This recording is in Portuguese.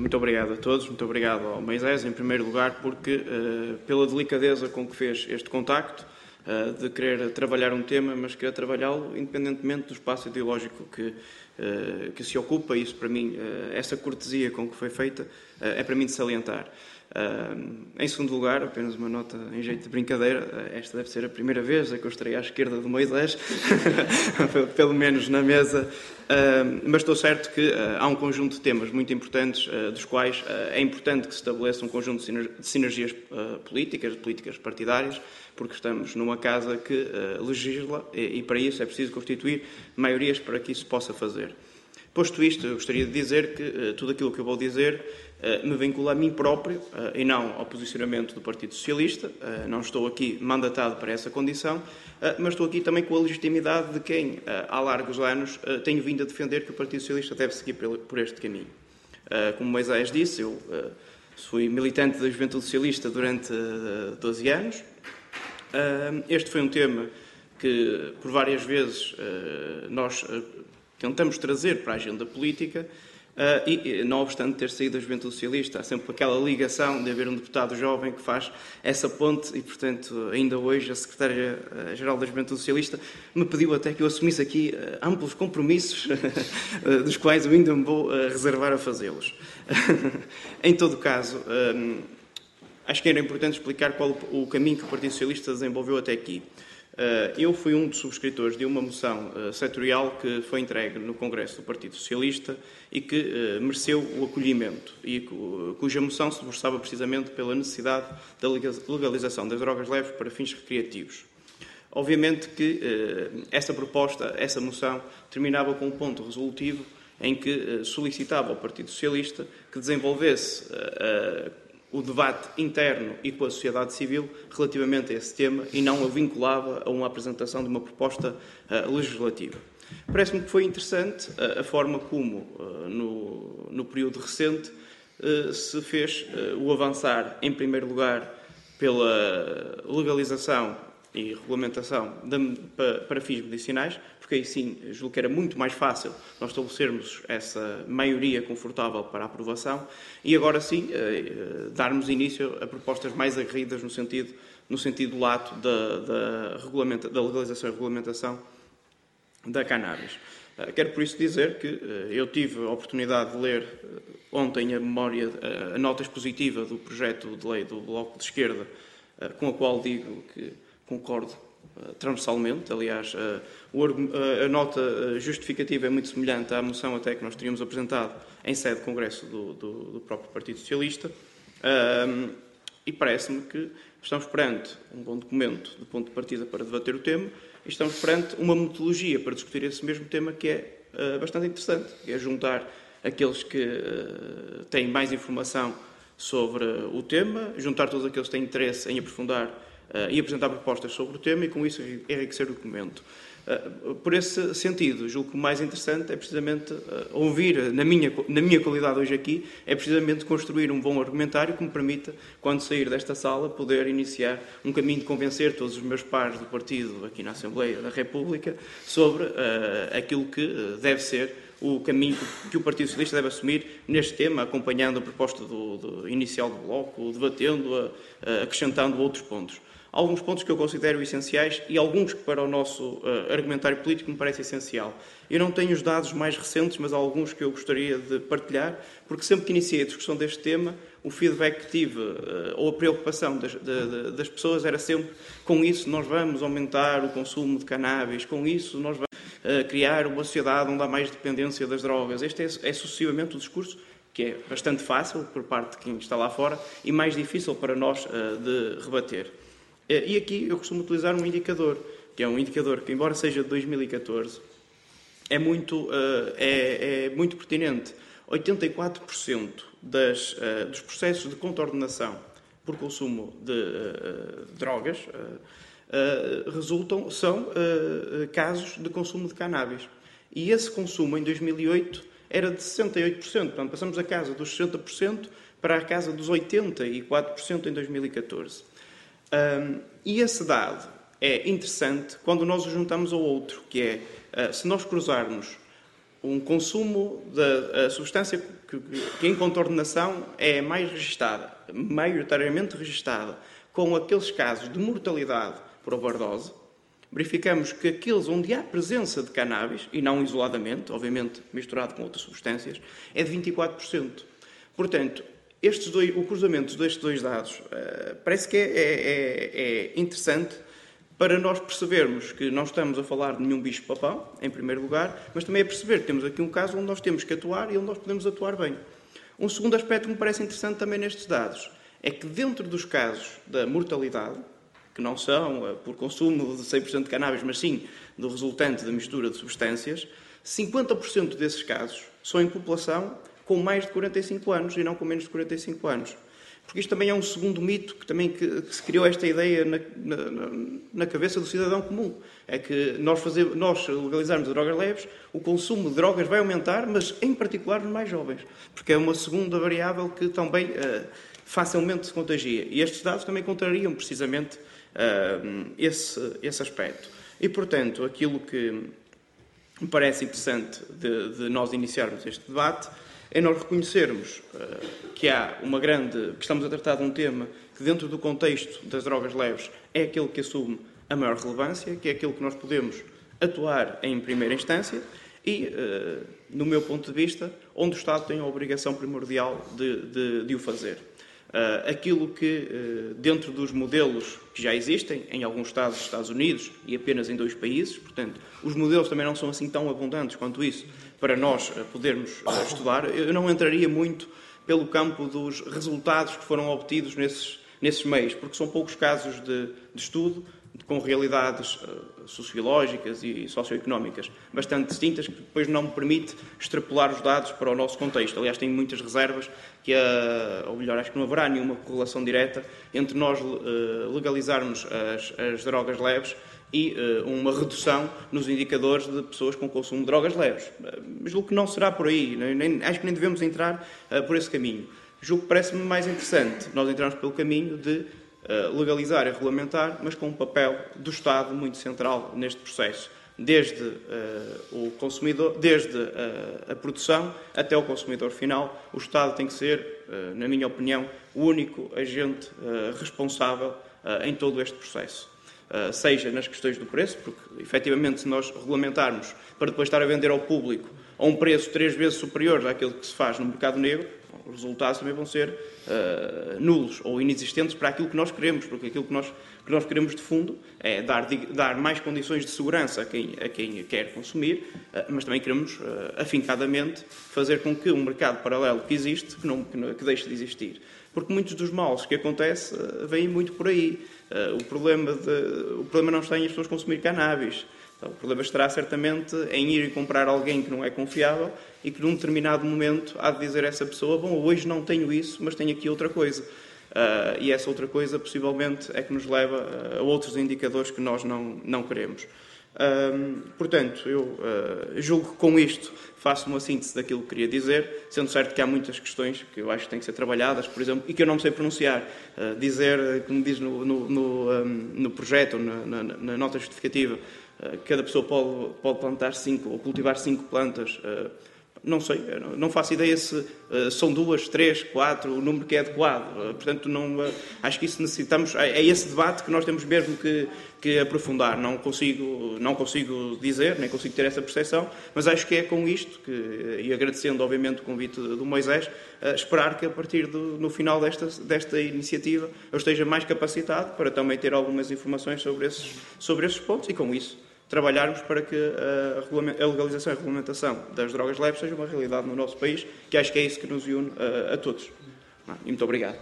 muito obrigado a todos, muito obrigado ao Moisés, em primeiro lugar, porque pela delicadeza com que fez este contacto, de querer trabalhar um tema, mas querer trabalhá-lo independentemente do espaço ideológico que, que se ocupa. Isso, para mim, essa cortesia com que foi feita, é para mim de salientar. Em segundo lugar, apenas uma nota em jeito de brincadeira, esta deve ser a primeira vez que eu estarei à esquerda do Moisés, pelo menos na mesa, mas estou certo que há um conjunto de temas muito importantes, dos quais é importante que se estabeleça um conjunto de sinergias políticas, de políticas partidárias, porque estamos numa casa que legisla e para isso é preciso constituir maiorias para que isso possa fazer. Posto isto, eu gostaria de dizer que tudo aquilo que eu vou dizer eh, me vincula a mim próprio eh, e não ao posicionamento do Partido Socialista. Eh, não estou aqui mandatado para essa condição, mas estou aqui também com a legitimidade de quem, há largos anos, tenho vindo a defender que o Partido Socialista deve seguir por este caminho. Como Moisés disse, eu fui militante da Juventude Socialista durante 12 anos. Este foi um tema que, por várias vezes, nós tentamos trazer para a agenda política Uh, e, não obstante ter saído da Juventude Socialista, há sempre aquela ligação de haver um deputado jovem que faz essa ponte e, portanto, ainda hoje a Secretária-Geral da Juventude Socialista me pediu até que eu assumisse aqui uh, amplos compromissos, dos quais eu ainda me vou reservar a fazê-los. em todo caso, acho que era importante explicar qual o caminho que o Partido Socialista desenvolveu até aqui. Eh, eu fui um dos subscritores de uma moção eh, setorial que foi entregue no Congresso do Partido Socialista e que eh, mereceu o acolhimento e cuja moção se debruçava precisamente pela necessidade da legalização das drogas leves para fins recreativos. Obviamente que essa proposta, essa moção, terminava com um ponto resolutivo em que solicitava ao Partido Socialista que desenvolvesse o debate interno e com a sociedade civil relativamente a esse tema e não a vinculava a uma apresentação de uma proposta uh, legislativa. Parece-me que foi interessante uh, a forma como, uh, no, no, período recente, se fez o avançar, em primeiro lugar, pela legalização e regulamentação de, para, para fins medicinais, porque aí sim julgo que era muito mais fácil nós estabelecermos essa maioria confortável para aprovação e agora sim eh, eh, darmos início a propostas mais aguerridas no sentido, no sentido lato da, da, da legalização e regulamentação da cannabis. Eh, quero por isso dizer que eu tive a oportunidade de ler ontem a memória, a nota expositiva do projeto de lei do Bloco de Esquerda, com a qual digo que concordo transversalmente. Aliás, a nota justificativa é muito semelhante à moção até que nós teríamos apresentado em sede de congresso do, do, do próprio Partido Socialista. e parece-me que estamos perante um bom documento de ponto de partida para debater o tema e estamos perante uma metodologia para discutir esse mesmo tema que é uh, bastante interessante, que é juntar aqueles que uh, têm mais informação sobre o tema, juntar todos aqueles que têm interesse em aprofundar uh, e apresentar propostas sobre o tema e, com isso, enriquecer o documento. Uh, por esse sentido, julgo que o mais interessante é precisamente uh, ouvir, na minha, na minha qualidade hoje aqui, é precisamente construir um bom argumentário que me permita, quando sair desta sala, poder iniciar um caminho de convencer todos os meus pares do partido aqui na Assembleia da República sobre uh, aquilo que deve ser o caminho que o Partido Socialista deve assumir neste tema, acompanhando a proposta do, do inicial do Bloco, debatendo-a, acrescentando outros pontos alguns pontos que eu considero essenciais e alguns que para o nosso uh, argumentário político me parece essencial. Eu não tenho os dados mais recentes, mas alguns que eu gostaria de partilhar, porque sempre que iniciei a discussão deste tema, o feedback que tive, uh, ou a preocupação das, de, das, pessoas era sempre com isso nós vamos aumentar o consumo de cannabis, com isso nós vamos uh, criar uma sociedade onde há mais dependência das drogas. Este é, é sucessivamente o discurso que é bastante fácil por parte de quem está lá fora e mais difícil para nós de rebater. Eh, e aqui eu costumo utilizar um indicador, que é um indicador que, embora seja de 2014, é muito, uh, é, é, muito pertinente. 84% das, uh, dos processos de contornação por consumo de uh, drogas resultam, são casos de consumo de cannabis. E esse consumo, em 2008, era de 68%. Portanto, passamos a casa dos 60% para a casa dos 84% em 2014. Um, e esse dado é interessante quando nós o juntamos ao outro, que é, uh, se nós cruzarmos um consumo da substância que, que, em contornação é mais registada, maioritariamente registada, com aqueles casos de mortalidade por overdose, verificamos que aqueles onde há presença de cannabis, e não isoladamente, obviamente misturado com outras substâncias, é de 24%. Portanto, estes dois, o cruzamento destes dois dados uh, parece que é, é, é, é, interessante para nós percebermos que não estamos a falar de nenhum bicho-papão, em primeiro lugar, mas também é perceber que temos aqui um caso onde nós temos que atuar e onde nós podemos atuar bem. Um segundo aspecto que me parece interessante também nestes dados é que dentro dos casos da mortalidade, que não são uh, por consumo de 100% de cannabis, mas sim do resultante da mistura de substâncias, 50% desses casos são em população com mais de 45 anos e não com menos de 45 anos. Porque isto também é um segundo mito que também que, que se criou esta ideia na, na, na, cabeça do cidadão comum. É que nós, fazer, nós legalizarmos drogas leves, o consumo de drogas vai aumentar, mas em particular nos mais jovens. Porque é uma segunda variável que também uh, facilmente se contagia. E estes dados também contrariam precisamente esse, esse aspecto. E, portanto, aquilo que me parece interessante de, de nós iniciarmos este debate é nós reconhecermos uh, que há uma grande. que estamos a tratar de um tema que, dentro do contexto das drogas leves, é aquele que assume a maior relevância, que é aquele que nós podemos atuar em primeira instância e, uh, no meu ponto de vista, onde o Estado tem a obrigação primordial de, de, de o fazer. Uh, aquilo que, uh, dentro dos modelos que já existem, em alguns Estados dos Estados Unidos e apenas em dois países, portanto, os modelos também não são assim tão abundantes quanto isso para nós uh, podermos estudar. Eu não entraria muito pelo campo dos resultados que foram obtidos nesses, nesses meios, porque são poucos casos de, de estudo, com realidades uh, sociológicas e socioeconómicas bastante distintas, que depois não permite extrapolar os dados para o nosso contexto. Aliás, tenho muitas reservas que, uh, ou melhor, acho que não haverá nenhuma correlação direta entre nós uh, legalizarmos as, as, drogas leves e uma redução nos indicadores de pessoas com consumo de drogas leves. Mas julgo que não será por aí, nem, acho que nem devemos entrar por esse caminho. Julgo que parece-me mais interessante nós entrarmos pelo caminho de eh, legalizar e regulamentar, mas com um papel do Estado muito central neste processo, desde uh, o consumidor, desde uh, a produção até o consumidor final. O Estado tem que ser, uh, na minha opinião, o único agente responsável em todo este processo. seja nas questões do preço, porque efetivamente se nós regulamentarmos para depois estar a vender ao público a um preço três vezes superior àquele que se faz no mercado negro, os resultados também vão ser uh, nulos ou inexistentes para aquilo que nós queremos, porque aquilo que nós, que nós queremos de fundo é dar, dar mais condições de segurança a quem, a quem quer consumir, uh, mas também queremos uh, afincadamente fazer com que um mercado paralelo que existe, que, não, que, que deixe de existir. Porque muitos dos males que acontecem vêm muito por aí. o, problema de, o problema não está em as pessoas consumir cannabis. Então, o problema estará certamente em ir e comprar alguém que não é confiável e que num determinado momento há de dizer a essa pessoa: Bom, hoje não tenho isso, mas tenho aqui outra coisa. Uh, e essa outra coisa, possivelmente, é que nos leva a outros indicadores que nós não, não queremos. Uh, portanto, eu uh, julgo que com isto faço uma síntese daquilo que queria dizer, sendo certo que há muitas questões que eu acho que têm que ser trabalhadas, por exemplo, e que eu não sei pronunciar. dizer, como diz no, no, no, um, no projeto, na, na, na, nota justificativa, cada pessoa pode, pode plantar cinco ou cultivar cinco plantas não sei, não faço ideia se uh, são duas, três, quatro, o número que é adequado. Portanto, não, acho que isso necessitamos. É, é, esse debate que nós temos mesmo que, que, aprofundar. Não consigo, não consigo dizer, nem consigo ter essa percepção, mas acho que é com isto, que, e agradecendo, obviamente, o convite do Moisés, esperar que a partir do no final desta, desta iniciativa eu esteja mais capacitado para também ter algumas informações sobre esses, sobre esses pontos e com isso trabalharmos para que a, legalização e a regulamentação das drogas leves seja uma realidade no nosso país, que acho que é isso que nos une a, a todos. E muito obrigado.